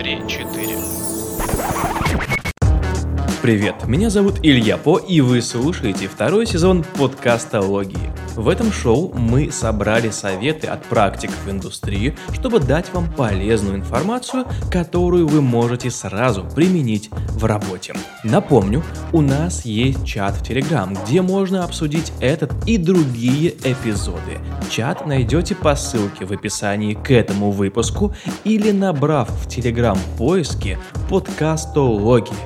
3, 4. Привет, меня зовут Илья По, и вы слушаете второй сезон подкаста «Логии». В этом шоу мы собрали советы от практиков индустрии, чтобы дать вам полезную информацию, которую вы можете сразу применить в работе. Напомню, у нас есть чат в Телеграм, где можно обсудить этот и другие эпизоды. Чат найдете по ссылке в описании к этому выпуску или набрав в Телеграм поиске подкастологии.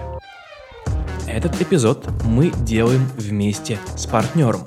Этот эпизод мы делаем вместе с партнером.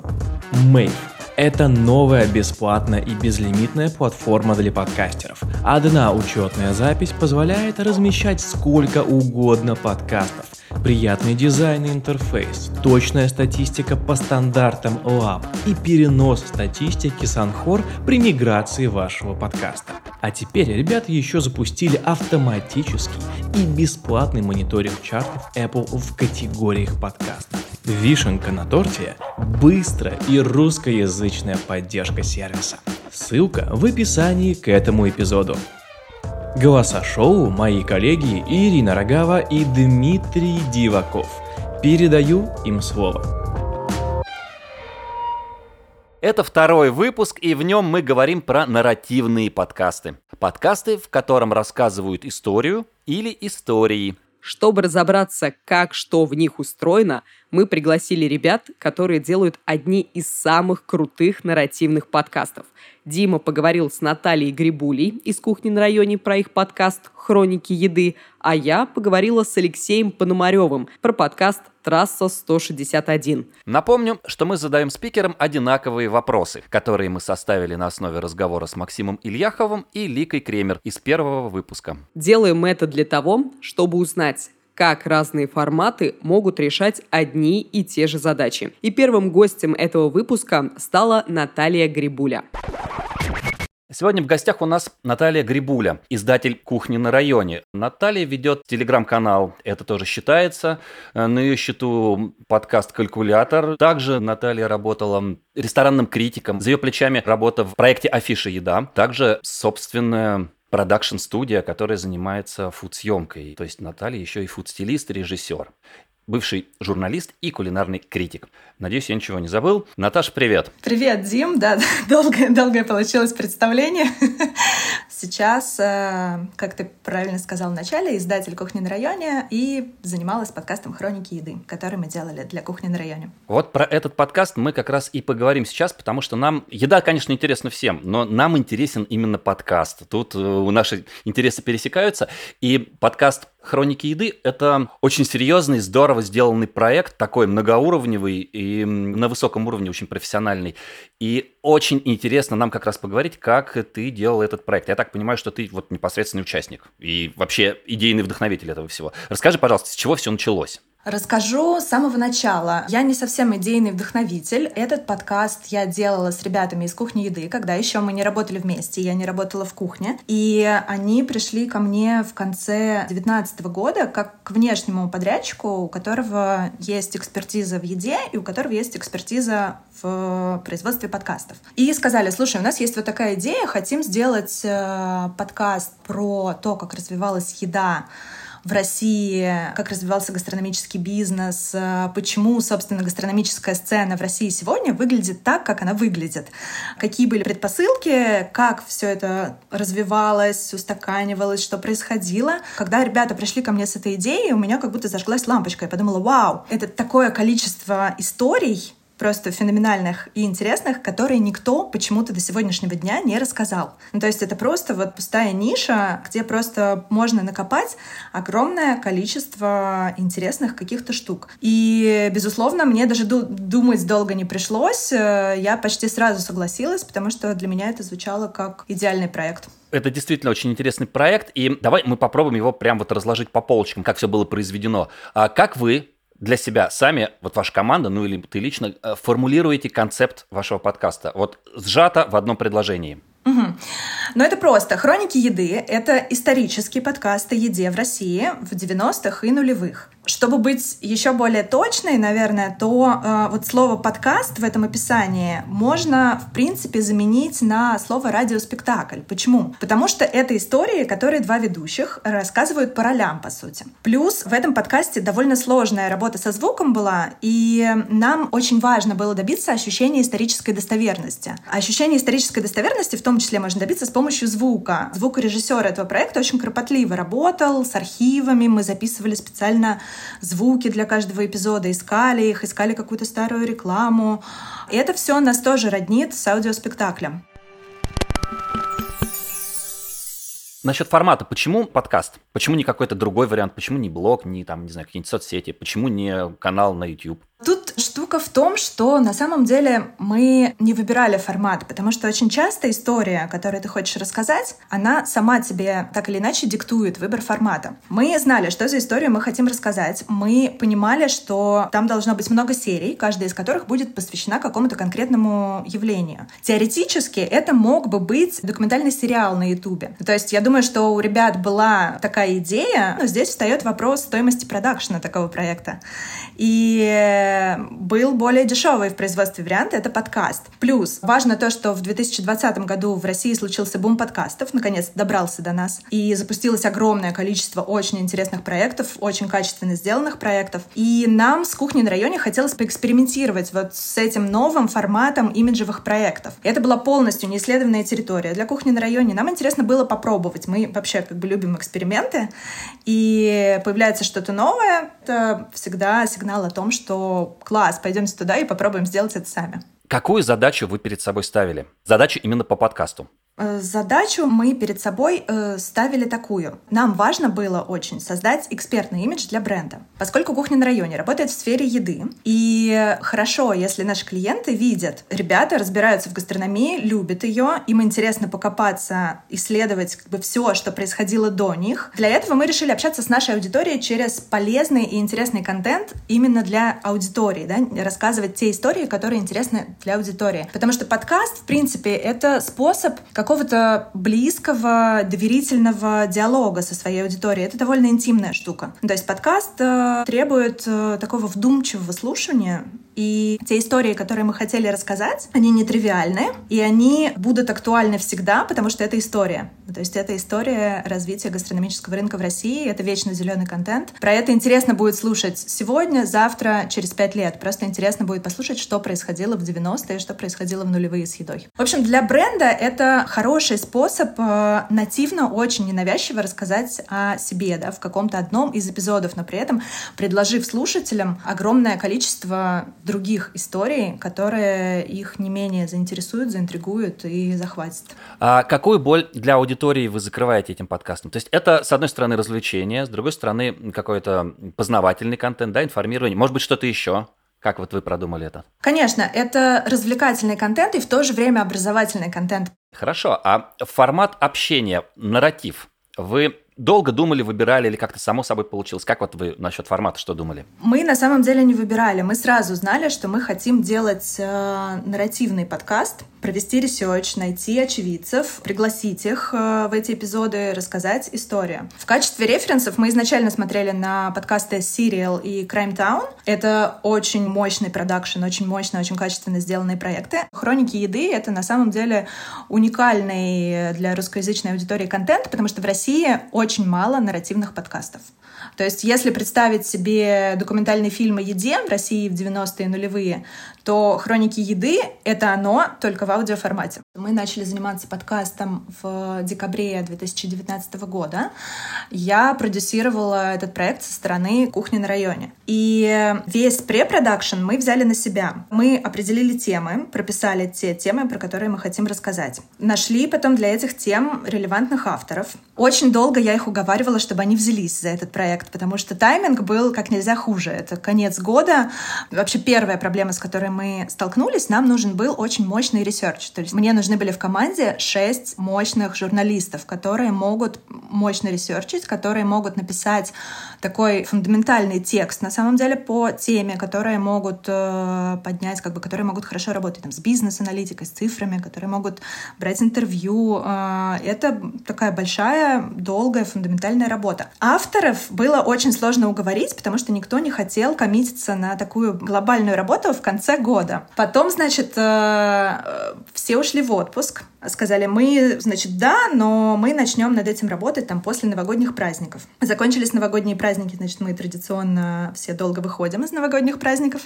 Mave – это новая бесплатная и безлимитная платформа для подкастеров. Одна учетная запись позволяет размещать сколько угодно подкастов. Приятный дизайн и интерфейс, точная статистика по стандартам Lab и перенос статистики Санхор при миграции вашего подкаста. А теперь ребята еще запустили автоматический и бесплатный мониторинг чартов Apple в категориях подкастов. Вишенка на торте – быстрая и русскоязычная поддержка сервиса. Ссылка в описании к этому эпизоду. Голоса шоу мои коллеги Ирина Рогава и Дмитрий Диваков. Передаю им слово. Это второй выпуск, и в нем мы говорим про нарративные подкасты. Подкасты, в котором рассказывают историю или истории. Чтобы разобраться, как что в них устроено, мы пригласили ребят, которые делают одни из самых крутых нарративных подкастов. Дима поговорил с Натальей Грибулей из «Кухни на районе» про их подкаст «Хроники еды», а я поговорила с Алексеем Пономаревым про подкаст «Трасса 161». Напомню, что мы задаем спикерам одинаковые вопросы, которые мы составили на основе разговора с Максимом Ильяховым и Ликой Кремер из первого выпуска. Делаем это для того, чтобы узнать, как разные форматы могут решать одни и те же задачи. И первым гостем этого выпуска стала Наталья Грибуля. Сегодня в гостях у нас Наталья Грибуля, издатель «Кухни на районе». Наталья ведет телеграм-канал, это тоже считается. На ее счету подкаст «Калькулятор». Также Наталья работала ресторанным критиком. За ее плечами работа в проекте «Афиша еда». Также собственная продакшн-студия, которая занимается фуд-съемкой. То есть Наталья еще и фуд-стилист, режиссер бывший журналист и кулинарный критик. Надеюсь, я ничего не забыл. Наташа, привет. Привет, Дим. Да, долгое, долгое получилось представление. Сейчас, э, как ты правильно сказал в начале, издатель «Кухни на районе» и занималась подкастом «Хроники еды», который мы делали для «Кухни на районе». Вот про этот подкаст мы как раз и поговорим сейчас, потому что нам... Еда, конечно, интересна всем, но нам интересен именно подкаст. Тут э, наши интересы пересекаются, и подкаст «Хроники еды» — это очень серьезный, здорово сделанный проект, такой многоуровневый и на высоком уровне очень профессиональный. И очень интересно нам как раз поговорить, как ты делал этот проект. Я так понимаю, что ты вот непосредственный участник и вообще идейный вдохновитель этого всего. Расскажи, пожалуйста, с чего все началось? Расскажу с самого начала. Я не совсем идейный вдохновитель. Этот подкаст я делала с ребятами из кухни еды, когда еще мы не работали вместе, я не работала в кухне. И они пришли ко мне в конце 2019 года как к внешнему подрядчику, у которого есть экспертиза в еде и у которого есть экспертиза в производстве подкастов. И сказали, слушай, у нас есть вот такая идея, хотим сделать э, подкаст про то, как развивалась еда в России, как развивался гастрономический бизнес, э, почему, собственно, гастрономическая сцена в России сегодня выглядит так, как она выглядит, какие были предпосылки, как все это развивалось, устаканивалось, что происходило. Когда ребята пришли ко мне с этой идеей, у меня как будто зажглась лампочка. Я подумала, вау, это такое количество историй, просто феноменальных и интересных, которые никто почему-то до сегодняшнего дня не рассказал. Ну, то есть это просто вот пустая ниша, где просто можно накопать огромное количество интересных каких-то штук. И, безусловно, мне даже думать долго не пришлось. Я почти сразу согласилась, потому что для меня это звучало как идеальный проект. Это действительно очень интересный проект, и давай мы попробуем его прям вот разложить по полочкам, как все было произведено. А как вы для себя сами, вот ваша команда, ну или ты лично, э, формулируете концепт вашего подкаста? Вот сжато в одном предложении. Угу. Но это просто. «Хроники еды» — это исторический подкаст о еде в России в 90-х и нулевых. Чтобы быть еще более точной, наверное, то э, вот слово подкаст в этом описании можно, в принципе, заменить на слово радиоспектакль. Почему? Потому что это истории, которые два ведущих рассказывают по ролям, по сути. Плюс в этом подкасте довольно сложная работа со звуком была, и нам очень важно было добиться ощущения исторической достоверности. Ощущение исторической достоверности в том числе можно добиться с помощью звука. Звукорежиссер этого проекта очень кропотливо работал с архивами, мы записывали специально звуки для каждого эпизода, искали их, искали какую-то старую рекламу. И это все нас тоже роднит с аудиоспектаклем. Насчет формата. Почему подкаст? Почему не какой-то другой вариант? Почему не блог, не там, не знаю, какие-нибудь соцсети? Почему не канал на YouTube? Тут штука в том, что на самом деле мы не выбирали формат, потому что очень часто история, которую ты хочешь рассказать, она сама тебе так или иначе диктует выбор формата. Мы знали, что за историю мы хотим рассказать. Мы понимали, что там должно быть много серий, каждая из которых будет посвящена какому-то конкретному явлению. Теоретически это мог бы быть документальный сериал на Ютубе. То есть я думаю, что у ребят была такая идея, но здесь встает вопрос стоимости продакшена такого проекта. И был более дешевый в производстве вариант — это подкаст. Плюс важно то, что в 2020 году в России случился бум подкастов, наконец добрался до нас, и запустилось огромное количество очень интересных проектов, очень качественно сделанных проектов. И нам с кухней на районе хотелось поэкспериментировать вот с этим новым форматом имиджевых проектов. И это была полностью неисследованная территория. Для кухни на районе нам интересно было попробовать. Мы вообще как бы любим эксперименты, и появляется что-то новое, это всегда сигнал о том, что класс, пойдемте туда и попробуем сделать это сами. Какую задачу вы перед собой ставили? Задачу именно по подкасту. Э, задачу мы перед собой э, ставили такую. Нам важно было очень создать экспертный имидж для бренда. Поскольку кухня на районе работает в сфере еды, и хорошо, если наши клиенты видят, ребята разбираются в гастрономии, любят ее, им интересно покопаться, исследовать как бы все, что происходило до них. Для этого мы решили общаться с нашей аудиторией через полезный и интересный контент именно для аудитории, да, рассказывать те истории, которые интересны для аудитории. Потому что подкаст, в принципе, это способ, как какого-то близкого, доверительного диалога со своей аудиторией. Это довольно интимная штука. То есть подкаст э, требует э, такого вдумчивого слушания, и те истории, которые мы хотели рассказать, они нетривиальны, и они будут актуальны всегда, потому что это история. То есть это история развития гастрономического рынка в России, это вечно зеленый контент. Про это интересно будет слушать сегодня, завтра, через пять лет. Просто интересно будет послушать, что происходило в 90-е, что происходило в нулевые с едой. В общем, для бренда это хороший способ э, нативно, очень ненавязчиво рассказать о себе, да, в каком-то одном из эпизодов, но при этом предложив слушателям огромное количество других историй, которые их не менее заинтересуют, заинтригуют и захватят. А какую боль для аудитории вы закрываете этим подкастом? То есть это, с одной стороны, развлечение, с другой стороны, какой-то познавательный контент, да, информирование, может быть, что-то еще? Как вот вы продумали это? Конечно, это развлекательный контент и в то же время образовательный контент. Хорошо, а формат общения, нарратив, вы долго думали, выбирали или как-то само собой получилось? Как вот вы насчет формата что думали? Мы на самом деле не выбирали. Мы сразу знали, что мы хотим делать э, нарративный подкаст, провести research, найти очевидцев, пригласить их э, в эти эпизоды, рассказать историю. В качестве референсов мы изначально смотрели на подкасты Serial и Crimetown. Это очень мощный продакшн, очень мощные, очень качественно сделанные проекты. Хроники еды — это на самом деле уникальный для русскоязычной аудитории контент, потому что в России очень очень мало нарративных подкастов. То есть, если представить себе документальный фильм о еде в России в 90-е нулевые, то «Хроники еды» — это оно, только в аудиоформате. Мы начали заниматься подкастом в декабре 2019 года. Я продюсировала этот проект со стороны кухни на районе. И весь препродакшн мы взяли на себя. Мы определили темы, прописали те темы, про которые мы хотим рассказать. Нашли потом для этих тем релевантных авторов — Очень долго я их уговаривала, чтобы они взялись за этот проект, потому что тайминг был как нельзя хуже. Это конец года. Вообще первая проблема, с которой мы столкнулись, нам нужен был очень мощный research. То есть мне нужны были в команде шесть мощных журналистов, которые могут мощно ресерчить, которые могут написать такой фундаментальный текст, на самом деле, по теме, которые могут э, поднять, как бы, которые могут хорошо работать там, с бизнес-аналитикой, с цифрами, которые могут брать интервью. Э, это такая большая долгая, фундаментальная работа. Авторов было очень сложно уговорить, потому что никто не хотел коммититься на такую глобальную работу в конце года. Потом, значит, э, все ушли в отпуск. Сказали, мы, значит, да, но мы начнем над этим работать там после новогодних праздников. Закончились новогодние праздники, значит, мы традиционно все долго выходим из новогодних праздников.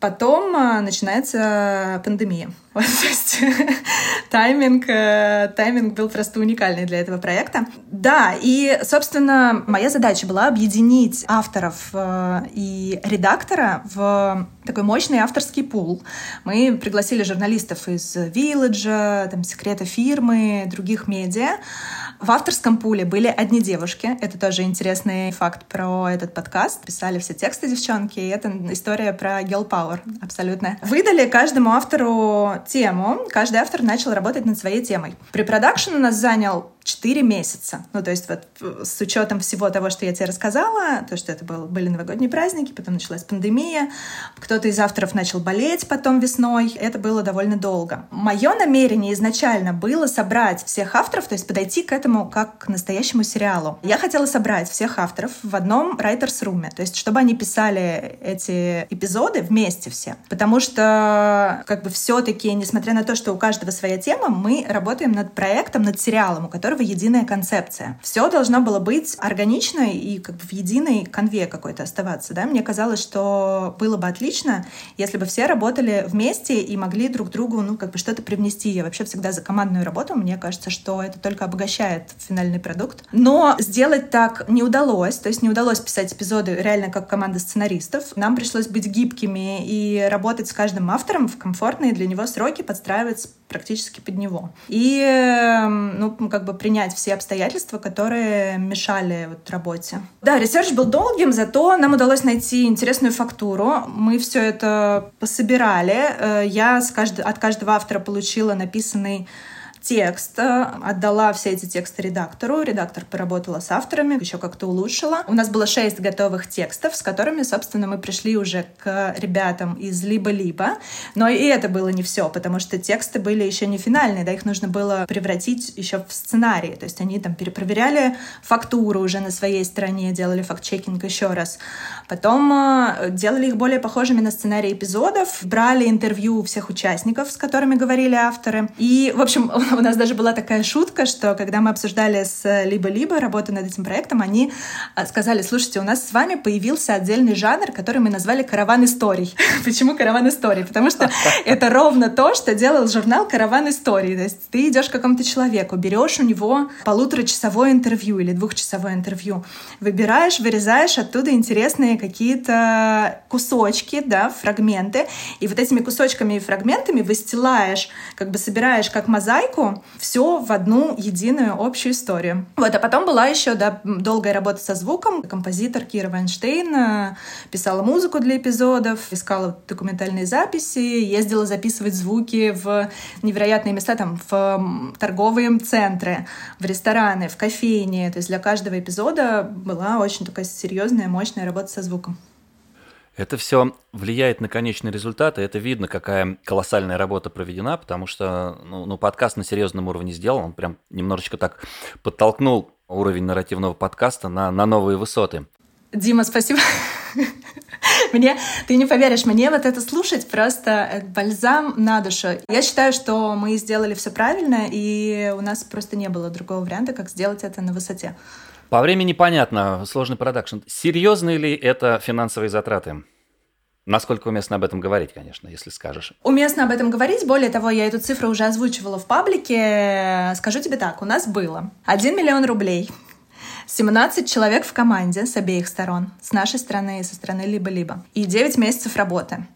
Потом э, начинается пандемия. Вот, то есть тайминг, э, тайминг был просто уникальный для этого проекта. Да, и, собственно, моя задача была объединить авторов э, и редактора в такой мощный авторский пул. Мы пригласили журналистов из Village, там, секрета фирмы, других медиа. В авторском пуле были одни девушки. Это тоже интересный факт про этот подкаст. Писали все тексты девчонки, и это история про girl power абсолютно. Выдали каждому автору тему. Каждый автор начал работать над своей темой. При продакшн у нас занял 4 месяца. Ну, то есть вот э, с учетом всего того, что я тебе рассказала, то, что это был, были новогодние праздники, потом началась пандемия, кто-то из авторов начал болеть потом весной, это было довольно долго. Мое намерение изначально было собрать всех авторов, то есть подойти к этому как к настоящему сериалу. Я хотела собрать всех авторов в одном writers room, то есть чтобы они писали эти эпизоды вместе все. Потому что как бы все-таки, несмотря на то, что у каждого своя тема, мы работаем над проектом, над сериалом, у которого которого единая концепция. Все должно было быть органично и как бы в единой конве какой-то оставаться. Да? Мне казалось, что было бы отлично, если бы все работали вместе и могли друг другу ну, как бы что-то привнести. Я вообще всегда за командную работу. Мне кажется, что это только обогащает финальный продукт. Но сделать так не удалось. То есть не удалось писать эпизоды реально как команда сценаристов. Нам пришлось быть гибкими и работать с каждым автором в комфортные для него сроки, подстраиваться практически под него. И, эм, ну, как бы принять все обстоятельства, которые мешали вот работе. Да, research был долгим, зато нам удалось найти интересную фактуру. Мы все это пособирали. Э, я с кажд... от каждого автора получила написанный текст, э, отдала все эти тексты редактору, редактор поработала с авторами, еще как-то улучшила. У нас было шесть готовых текстов, с которыми, собственно, мы пришли уже к ребятам из «Либо-либо», но и это было не все, потому что тексты были еще не финальные, да, их нужно было превратить еще в сценарий, то есть они там перепроверяли фактуру уже на своей стороне, делали факт-чекинг еще раз. Потом э, делали их более похожими на сценарии эпизодов, брали интервью всех участников, с которыми говорили авторы. И, в общем, у нас даже была такая шутка, что когда мы обсуждали с Либо-Либо работу над этим проектом, они а, сказали, слушайте, у нас с вами появился отдельный жанр, который мы назвали «Караван историй». Почему «Караван историй»? Потому что это ровно то, что делал журнал «Караван историй». То есть ты идешь к какому-то человеку, берешь у него полуторачасовое интервью или двухчасовое интервью, выбираешь, вырезаешь оттуда интересные какие-то кусочки, да, фрагменты, и вот этими кусочками и фрагментами выстилаешь, как бы собираешь как мозаику мозаику все в одну единую общую историю. Вот, а потом была еще да, долгая работа со звуком. Композитор Кира Вайнштейн э, писала музыку для эпизодов, искала документальные записи, ездила записывать звуки в невероятные места, там, в торговые центры, в рестораны, в кофейни. То есть для каждого эпизода была очень такая серьезная, мощная работа со звуком. Это все влияет на конечный результат, и это видно, какая колоссальная работа проведена, потому что ну, ну, подкаст на серьезном уровне сделан, он прям немножечко так подтолкнул уровень нарративного подкаста на, на новые высоты. Дима, спасибо. Мне, ты не поверишь, мне вот это слушать просто бальзам на душу. Я считаю, что мы сделали все правильно, и у нас просто не было другого варианта, как сделать это на высоте. По времени понятно, сложный продакшн. Серьезные ли это финансовые затраты? Насколько уместно об этом говорить, конечно, если скажешь. Уместно об этом говорить. Более того, я эту цифру уже озвучивала в паблике. Скажу тебе так, у нас было 1 миллион рублей 17 человек в команде с обеих сторон, с нашей стороны и со стороны либо-либо, и 9 месяцев работы.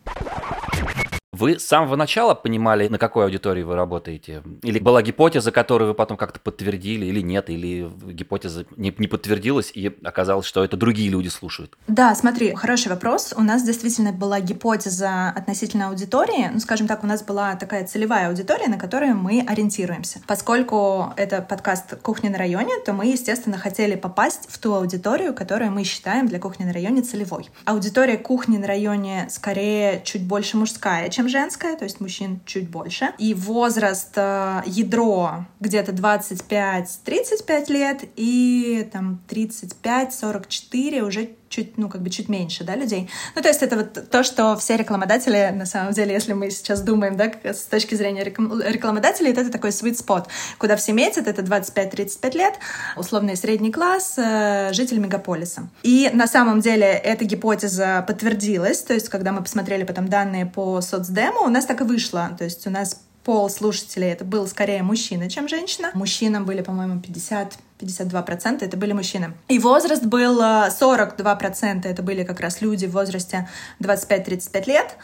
Вы с самого начала понимали, на какой аудитории вы работаете? Или была гипотеза, которую вы потом как-то подтвердили, или нет? Или гипотеза не, не подтвердилась, и оказалось, что это другие люди слушают? Да, смотри, хороший вопрос. У нас действительно была гипотеза относительно аудитории. Ну, скажем так, у нас была такая целевая аудитория, на которую мы ориентируемся. Поскольку это подкаст «Кухня на районе», то мы, естественно, хотели попасть в ту аудиторию, которую мы считаем для «Кухни на районе» целевой. Аудитория «Кухни на районе» скорее чуть больше мужская, чем женская, то есть мужчин чуть больше. И возраст э, ядро где-то 25-35 лет и там 35-44 уже чуть, ну, как бы чуть меньше, да, людей. Ну, то есть это вот то, что все рекламодатели, на самом деле, если мы сейчас думаем, да, с точки зрения рекламодателей, это такой sweet spot, куда все метят, это 25-35 лет, условный средний класс, э, житель мегаполиса. И на самом деле эта гипотеза подтвердилась, то есть когда мы посмотрели потом данные по соцдему, у нас так и вышло, то есть у нас пол слушателей это был скорее мужчина, чем женщина. Мужчинам были, по-моему, 50 52% это были мужчины. И возраст был 42% э, это были как раз люди в возрасте 25-35 лет.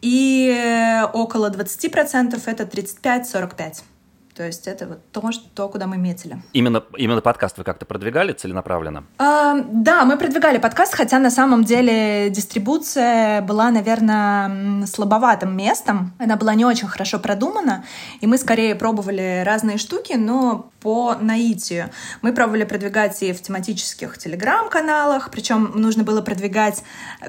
И около 20% это 35-45. То есть это вот то, что, то, куда мы метили. Именно, именно подкаст вы как-то продвигали целенаправленно? А, да, мы продвигали подкаст, хотя на самом деле дистрибуция была, наверное, слабоватым местом. Она была не очень хорошо продумана, и мы скорее пробовали разные штуки, но по наитию. Мы пробовали продвигать и в тематических телеграм-каналах, причем нужно было продвигать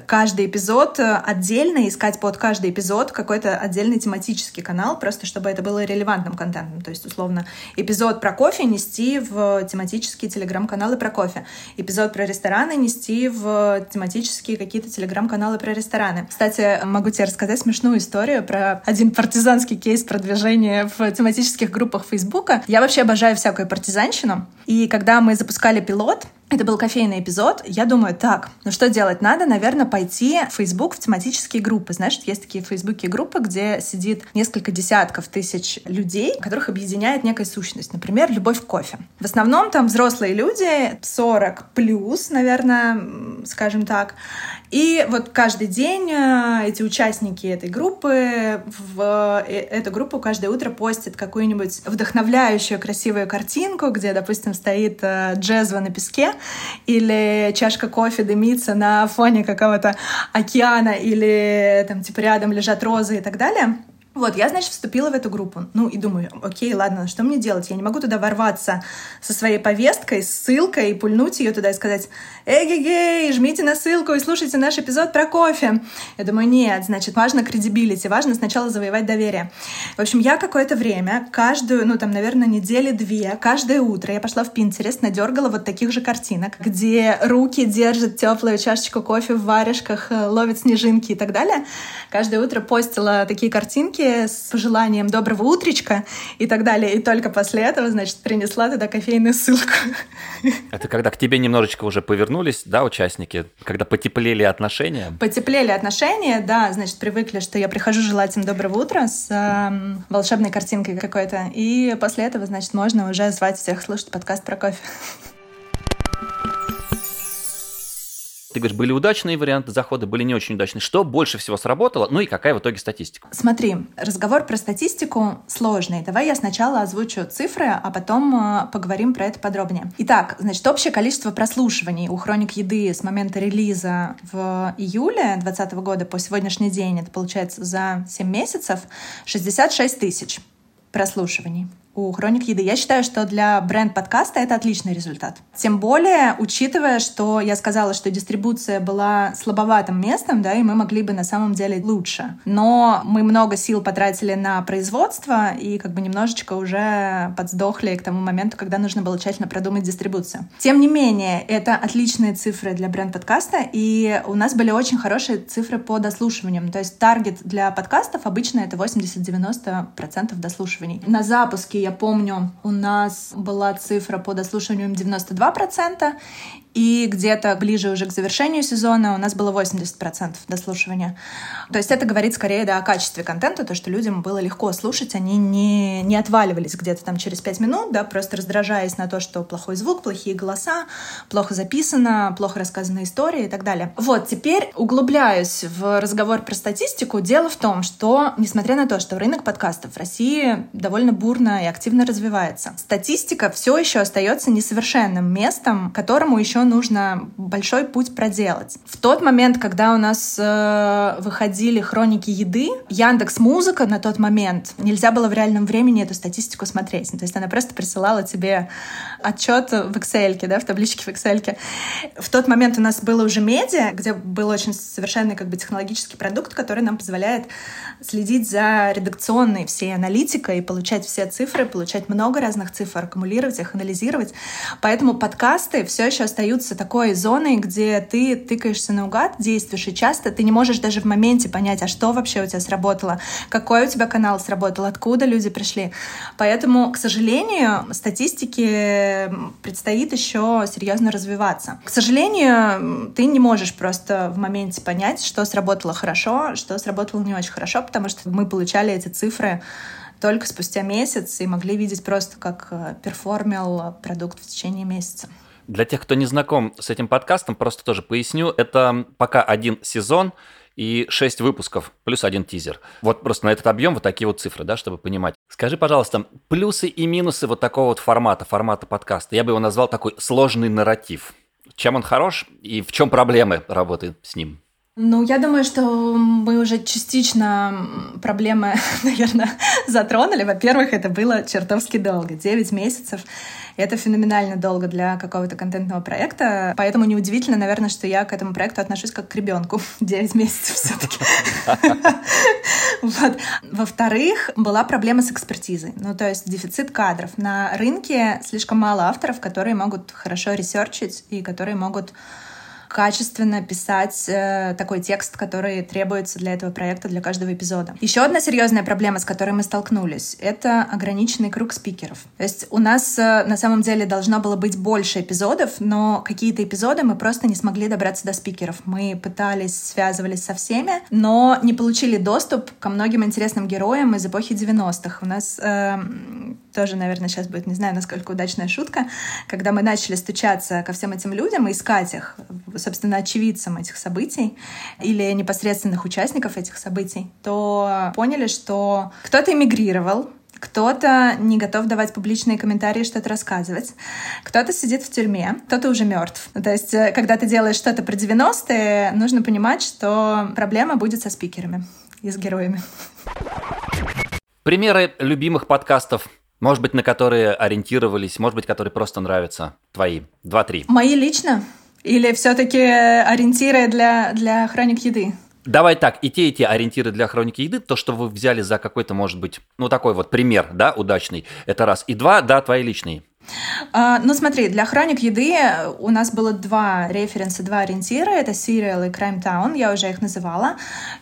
каждый эпизод отдельно, искать под каждый эпизод какой-то отдельный тематический канал, просто чтобы это было релевантным контентом. То есть, условно, эпизод про кофе нести в тематические телеграм-каналы про кофе, эпизод про рестораны нести в тематические какие-то телеграм-каналы про рестораны. Кстати, могу тебе рассказать смешную историю про один партизанский кейс продвижения в тематических группах Фейсбука. Я вообще обожаю всякую партизанщину. И когда мы запускали пилот, это был кофейный эпизод. Я думаю, так, ну что делать? Надо, наверное, пойти в Facebook в тематические группы. Знаешь, есть такие в Фейсбуке группы, где сидит несколько десятков тысяч людей, которых объединяет некая сущность. Например, любовь к кофе. В основном там взрослые люди, 40 плюс, наверное, скажем так. И вот каждый день э, эти участники этой группы в э, эту группу каждое утро постят какую-нибудь вдохновляющую красивую картинку, где, допустим, стоит э, джезва на песке, или чашка кофе дымится на фоне какого-то океана, или там типа рядом лежат розы и так далее. Вот, я, значит, вступила в эту группу. Ну, и думаю, окей, ладно, что мне делать? Я не могу туда ворваться со своей повесткой, с ссылкой, и пульнуть ее туда и сказать, эй-гей-гей, жмите на ссылку и слушайте наш эпизод про кофе. Я думаю, нет, значит, важно кредибилити, важно сначала завоевать доверие. В общем, я какое-то время, каждую, ну, там, наверное, недели две, каждое утро я пошла в Pinterest, надергала вот таких же картинок, где руки держат теплую чашечку кофе в варежках, э, ловят снежинки и так далее. Каждое утро постила такие картинки, кофе с пожеланием доброго утречка и так далее. И только после этого, значит, принесла туда кофейную ссылку. Это когда к тебе немножечко уже повернулись, да, участники? Когда потеплели отношения? Потеплели отношения, да, значит, привыкли, что я прихожу желать им доброго утра с э, волшебной картинкой какой-то. И после этого, значит, можно уже звать всех слушать подкаст про кофе. Ты говоришь, были удачные варианты захода, были не очень удачные. Что больше всего сработало? Ну и какая в итоге статистика? Смотри, разговор про статистику сложный. Давай я сначала озвучу цифры, а потом э, поговорим про это подробнее. Итак, значит, общее количество прослушиваний у «Хроник еды» с момента релиза в июле 2020 года по сегодняшний день, это получается за 7 месяцев, 66 тысяч прослушиваний у Хроник Еды. Я считаю, что для бренд-подкаста это отличный результат. Тем более, учитывая, что я сказала, что дистрибуция была слабоватым местом, да, и мы могли бы на самом деле лучше. Но мы много сил потратили на производство и как бы немножечко уже подсдохли к тому моменту, когда нужно было тщательно продумать дистрибуцию. Тем не менее, это отличные цифры для бренд-подкаста, и у нас были очень хорошие цифры по дослушиваниям. То есть таргет для подкастов обычно это 80-90% дослушиваний. На запуске я помню, у нас была цифра по дослушиванию 92%, и где-то ближе уже к завершению сезона у нас было 80% дослушивания. То есть это говорит скорее да, о качестве контента, то, что людям было легко слушать, они не, не отваливались где-то там через 5 минут, да, просто раздражаясь на то, что плохой звук, плохие голоса, плохо записано, плохо рассказана история и так далее. Вот, теперь углубляюсь в разговор про статистику. Дело в том, что, несмотря на то, что рынок подкастов в России довольно бурно и активно развивается, статистика все еще остается несовершенным местом, которому еще нужно большой путь проделать. В тот момент, когда у нас э, выходили хроники еды, Яндекс Музыка на тот момент нельзя было в реальном времени эту статистику смотреть. То есть она просто присылала тебе отчет в Excel, да, в табличке в Excel. В тот момент у нас было уже медиа, где был очень совершенный как бы технологический продукт, который нам позволяет следить за редакционной всей аналитикой, получать все цифры, получать много разных цифр, аккумулировать их, анализировать. Поэтому подкасты все еще остаются такой зоной, где ты тыкаешься наугад, действуешь, и часто ты не можешь даже в моменте понять, а что вообще у тебя сработало, какой у тебя канал сработал, откуда люди пришли. Поэтому, к сожалению, статистике предстоит еще серьезно развиваться. К сожалению, ты не можешь просто в моменте понять, что сработало хорошо, что сработало не очень хорошо, потому что мы получали эти цифры только спустя месяц и могли видеть просто, как э, перформил продукт в течение месяца. Для тех, кто не знаком с этим подкастом, просто тоже поясню. Это пока один сезон и 6 выпусков, плюс один тизер. Вот просто на этот объем вот такие вот цифры, да, чтобы понимать. Скажи, пожалуйста, плюсы и минусы вот такого вот формата, формата подкаста. Я бы его назвал такой сложный нарратив. Чем он хорош и в чем проблемы работы с ним? Ну, я думаю, что мы уже частично проблемы, наверное, затронули. Во-первых, это было чертовски долго. 9 месяцев. Это феноменально долго для какого-то контентного проекта. Поэтому неудивительно, наверное, что я к этому проекту отношусь как к ребенку. 9 месяцев все-таки. Во-вторых, была проблема с экспертизой. Ну, то есть дефицит кадров. На рынке слишком мало авторов, которые могут хорошо ресерчить и которые могут качественно писать э, такой текст, который требуется для этого проекта, для каждого эпизода. Еще одна серьезная проблема, с которой мы столкнулись, это ограниченный круг спикеров. То есть у нас э, на самом деле должно было быть больше эпизодов, но какие-то эпизоды мы просто не смогли добраться до спикеров. Мы пытались, связывались со всеми, но не получили доступ ко многим интересным героям из эпохи 90-х. У нас э, тоже, наверное, сейчас будет, не знаю, насколько удачная шутка, когда мы начали стучаться ко всем этим людям и искать их собственно, очевидцам этих событий или непосредственных участников этих событий, то поняли, что кто-то эмигрировал, кто-то не готов давать публичные комментарии, что-то рассказывать. Кто-то сидит в тюрьме, кто-то уже мертв. То есть, э, когда ты делаешь что-то про 90-е, нужно понимать, что проблема будет со спикерами и с героями. Примеры любимых подкастов может быть, на которые ориентировались, может быть, которые просто нравятся. Твои. Два-три. Мои лично? Или все-таки ориентиры для, для хроник еды? Давай так, и те, и те ориентиры для хроники еды, то, что вы взяли за какой-то, может быть, ну такой вот пример, да, удачный, это раз. И два, да, твои личные. А, ну, смотри, для хроник еды у нас было два референса, два ориентира. Это Serial и Crime Town, я уже их называла.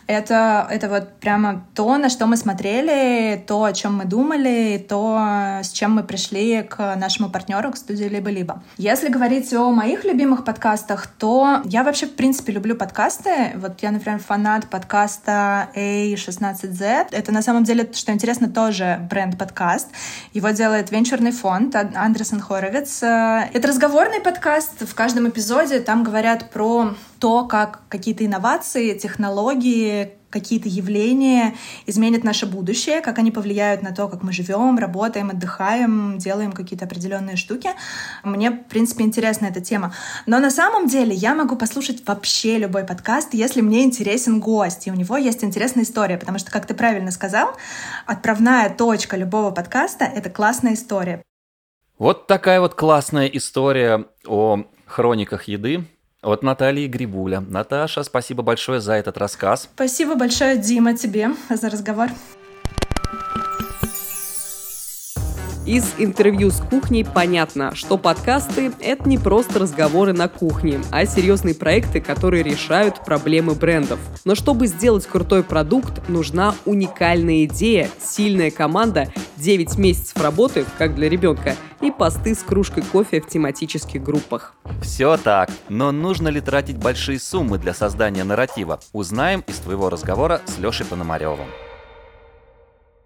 Это, это вот прямо то, на что мы смотрели, то, о чем мы думали, то, с чем мы пришли к нашему партнеру, к студии «Либо-либо». Если говорить о моих любимых подкастах, то я вообще, в принципе, люблю подкасты. Вот я, например, фанат подкаста A16Z. Это, на самом деле, что интересно, тоже бренд-подкаст. Его делает венчурный фонд Андерсон Хоровиц. Э, это разговорный подкаст. В каждом эпизоде там говорят про то, как какие-то инновации, технологии, какие-то явления изменят наше будущее, как они повлияют на то, как мы живем, работаем, отдыхаем, делаем какие-то определенные штуки. Мне, в принципе, интересна эта тема. Но на самом деле я могу послушать вообще любой подкаст, если мне интересен гость, и у него есть интересная история, потому что, как ты правильно сказал, отправная точка любого подкаста — это классная история. Вот такая вот классная история о хрониках еды от Натальи Грибуля. Наташа, спасибо большое за этот рассказ. Спасибо большое, Дима, тебе за разговор. Из интервью с кухней понятно, что подкасты — это не просто разговоры на кухне, а серьезные проекты, которые решают проблемы брендов. Но чтобы сделать крутой продукт, нужна уникальная идея, сильная команда, 9 месяцев работы, как для ребенка, и посты с кружкой кофе в тематических группах. Все так, но нужно ли тратить большие суммы для создания нарратива? Узнаем из твоего разговора с Лешей Пономаревым.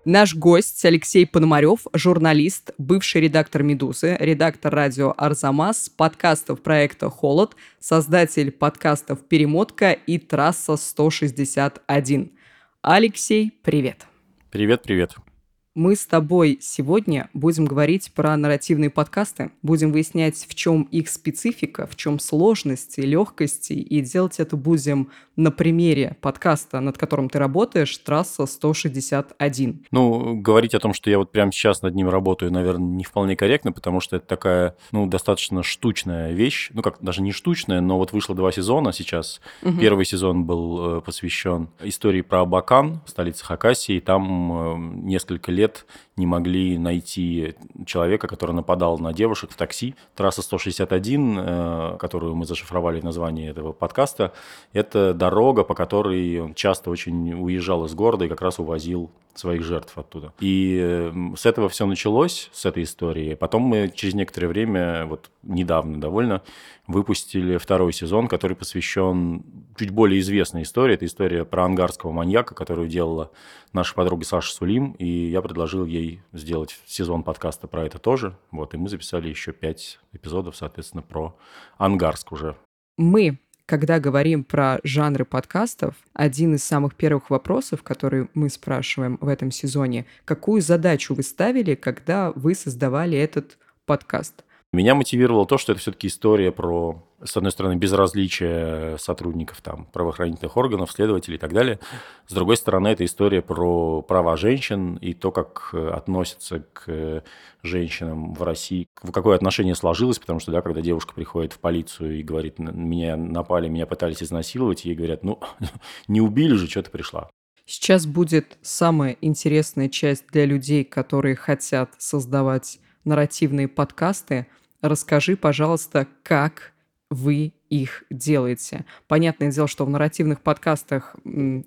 Наш гость Алексей Пономарев, журналист, бывший редактор «Медузы», редактор радио «Арзамас», подкастов проекта «Холод», создатель подкастов «Перемотка» и «Трасса 161». Алексей, привет! Привет, привет. Мы с тобой сегодня будем говорить про нарративные подкасты, будем выяснять, в чем их специфика, в чем сложности, легкости, и делать это будем на примере подкаста, над которым ты работаешь, «Трасса 161». Ну, говорить о том, что я вот прямо сейчас над ним работаю, наверное, не вполне корректно, потому что это такая, ну, достаточно штучная вещь. Ну, как даже не штучная, но вот вышло два сезона сейчас. Угу. Первый сезон был э, посвящен истории про Абакан, столице Хакасии. Там э, несколько лет лет не могли найти человека, который нападал на девушек в такси. Трасса 161, э, которую мы зашифровали в названии этого подкаста, это дорога, по которой он часто очень уезжал из города и как раз увозил своих жертв оттуда. И с этого все началось, с этой истории. Потом мы через некоторое время, вот недавно довольно, выпустили второй сезон, который посвящен чуть более известной истории. Это история про ангарского маньяка, которую делала наша подруга Саша Сулим, и я предложил ей сделать сезон подкаста про это тоже. Вот, и мы записали еще пять эпизодов, соответственно, про Ангарск уже. Мы когда говорим про жанры подкастов, один из самых первых вопросов, который мы спрашиваем в этом сезоне, какую задачу вы ставили, когда вы создавали этот подкаст? Меня мотивировало то, что это все-таки история про, с одной стороны, безразличие сотрудников там, правоохранительных органов, следователей и так далее. С другой стороны, это история про права женщин и то, как относятся к женщинам в России. Какое отношение сложилось, потому что, да, когда девушка приходит в полицию и говорит, меня напали, меня пытались изнасиловать, ей говорят, ну, не убили же, что ты пришла. Сейчас будет самая интересная часть для людей, которые хотят создавать нарративные подкасты. Расскажи, пожалуйста, как вы их делаете. Понятное дело, что в нарративных подкастах